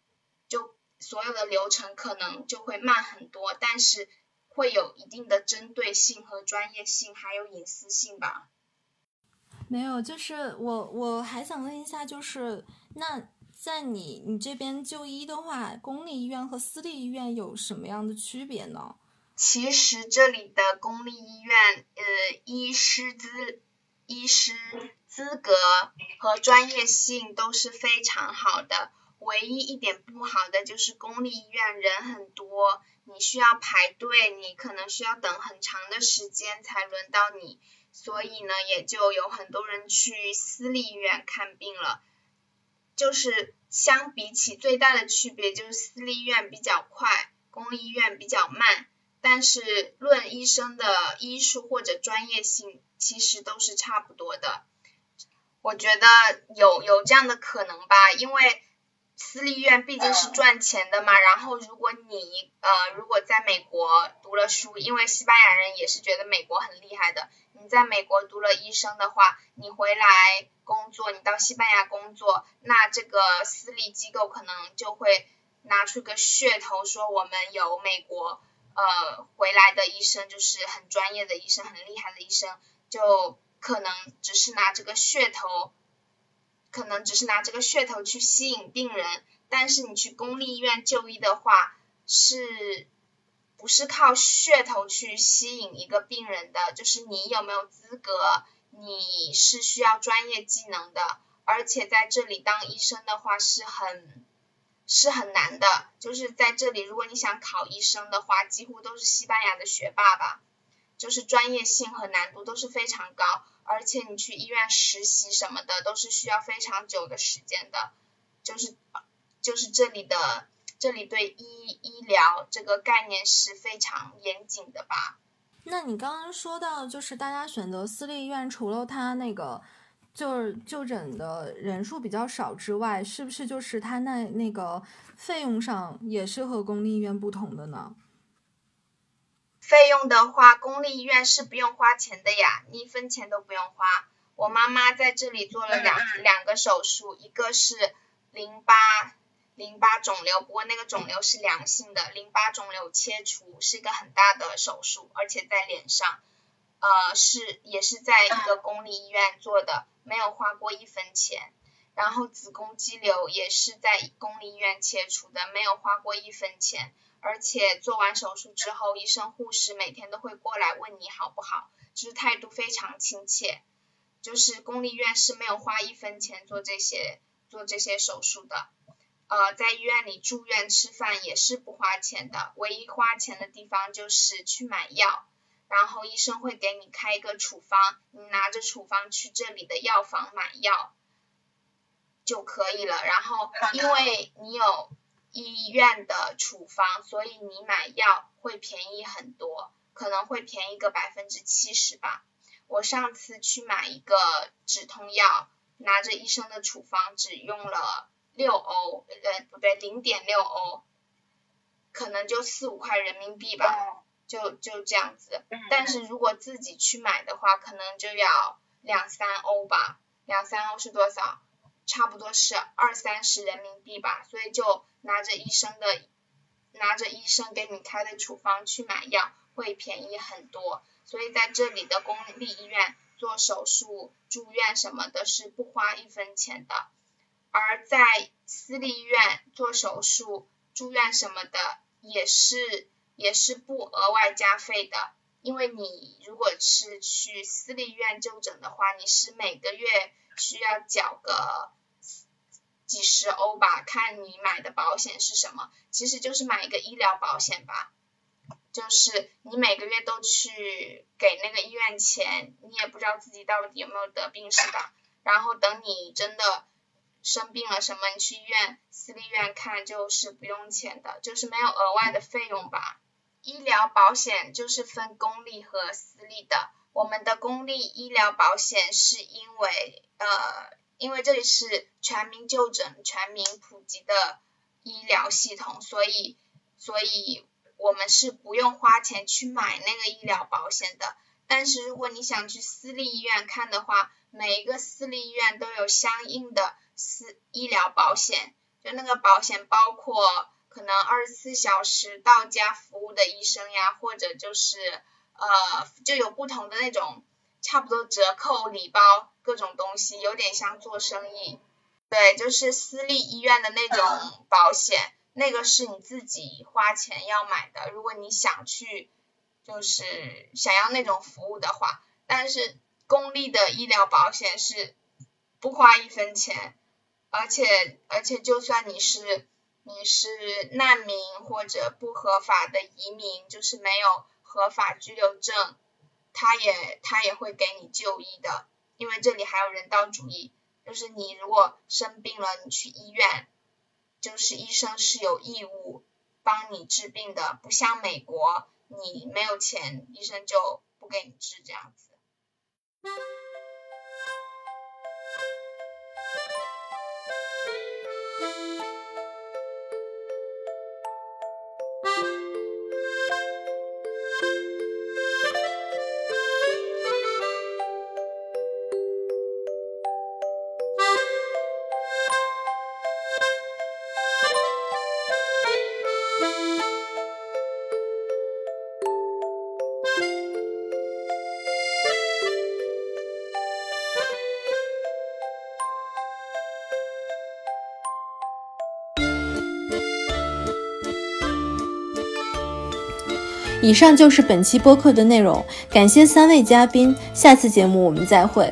就所有的流程可能就会慢很多，但是会有一定的针对性和专业性，还有隐私性吧。没有，就是我我还想问一下，就是那。在你你这边就医的话，公立医院和私立医院有什么样的区别呢？其实这里的公立医院，呃，医师资医师资格和专业性都是非常好的，唯一一点不好的就是公立医院人很多，你需要排队，你可能需要等很长的时间才轮到你，所以呢，也就有很多人去私立医院看病了。就是相比起最大的区别就是私立医院比较快，公立医院比较慢。但是论医生的医术或者专业性，其实都是差不多的。我觉得有有这样的可能吧，因为私立医院毕竟是赚钱的嘛。然后如果你呃如果在美国读了书，因为西班牙人也是觉得美国很厉害的。你在美国读了医生的话，你回来工作，你到西班牙工作，那这个私立机构可能就会拿出个噱头，说我们有美国呃回来的医生，就是很专业的医生，很厉害的医生，就可能只是拿这个噱头，可能只是拿这个噱头去吸引病人，但是你去公立医院就医的话是。不是靠噱头去吸引一个病人的，就是你有没有资格，你是需要专业技能的，而且在这里当医生的话是很是很难的，就是在这里如果你想考医生的话，几乎都是西班牙的学霸吧，就是专业性和难度都是非常高，而且你去医院实习什么的都是需要非常久的时间的，就是就是这里的。这里对医医疗这个概念是非常严谨的吧？那你刚刚说到，就是大家选择私立医院，除了它那个就是就诊的人数比较少之外，是不是就是它那那个费用上也是和公立医院不同的呢？费用的话，公立医院是不用花钱的呀，你一分钱都不用花。我妈妈在这里做了两两个手术，一个是淋巴。淋巴肿瘤，不过那个肿瘤是良性的，淋巴肿瘤切除是一个很大的手术，而且在脸上，呃，是也是在一个公立医院做的，没有花过一分钱。然后子宫肌瘤也是在公立医院切除的，没有花过一分钱，而且做完手术之后，医生护士每天都会过来问你好不好，就是态度非常亲切。就是公立医院是没有花一分钱做这些做这些手术的。呃，在医院里住院吃饭也是不花钱的，唯一花钱的地方就是去买药，然后医生会给你开一个处方，你拿着处方去这里的药房买药就可以了。然后因为你有医院的处方，所以你买药会便宜很多，可能会便宜个百分之七十吧。我上次去买一个止痛药，拿着医生的处方，只用了。六欧，呃，不对，零点六欧，可能就四五块人民币吧，就就这样子。但是如果自己去买的话，可能就要两三欧吧，两三欧是多少？差不多是二三十人民币吧。所以就拿着医生的，拿着医生给你开的处方去买药，会便宜很多。所以在这里的公立医院做手术、住院什么的，是不花一分钱的。而在私立医院做手术、住院什么的，也是也是不额外加费的。因为你如果是去私立医院就诊的话，你是每个月需要缴个几十欧吧，看你买的保险是什么，其实就是买一个医疗保险吧。就是你每个月都去给那个医院钱，你也不知道自己到底有没有得病是吧？然后等你真的生病了什么，你去医院私立医院看就是不用钱的，就是没有额外的费用吧。医疗保险就是分公立和私立的。我们的公立医疗保险是因为呃，因为这里是全民就诊、全民普及的医疗系统，所以所以我们是不用花钱去买那个医疗保险的。但是如果你想去私立医院看的话，每一个私立医院都有相应的私医疗保险，就那个保险包括。可能二十四小时到家服务的医生呀，或者就是呃，就有不同的那种差不多折扣礼包各种东西，有点像做生意。对，就是私立医院的那种保险，那个是你自己花钱要买的。如果你想去，就是想要那种服务的话，但是公立的医疗保险是不花一分钱，而且而且就算你是。你是难民或者不合法的移民，就是没有合法居留证，他也他也会给你就医的，因为这里还有人道主义，就是你如果生病了，你去医院，就是医生是有义务帮你治病的，不像美国，你没有钱，医生就不给你治这样子。以上就是本期播客的内容，感谢三位嘉宾，下次节目我们再会。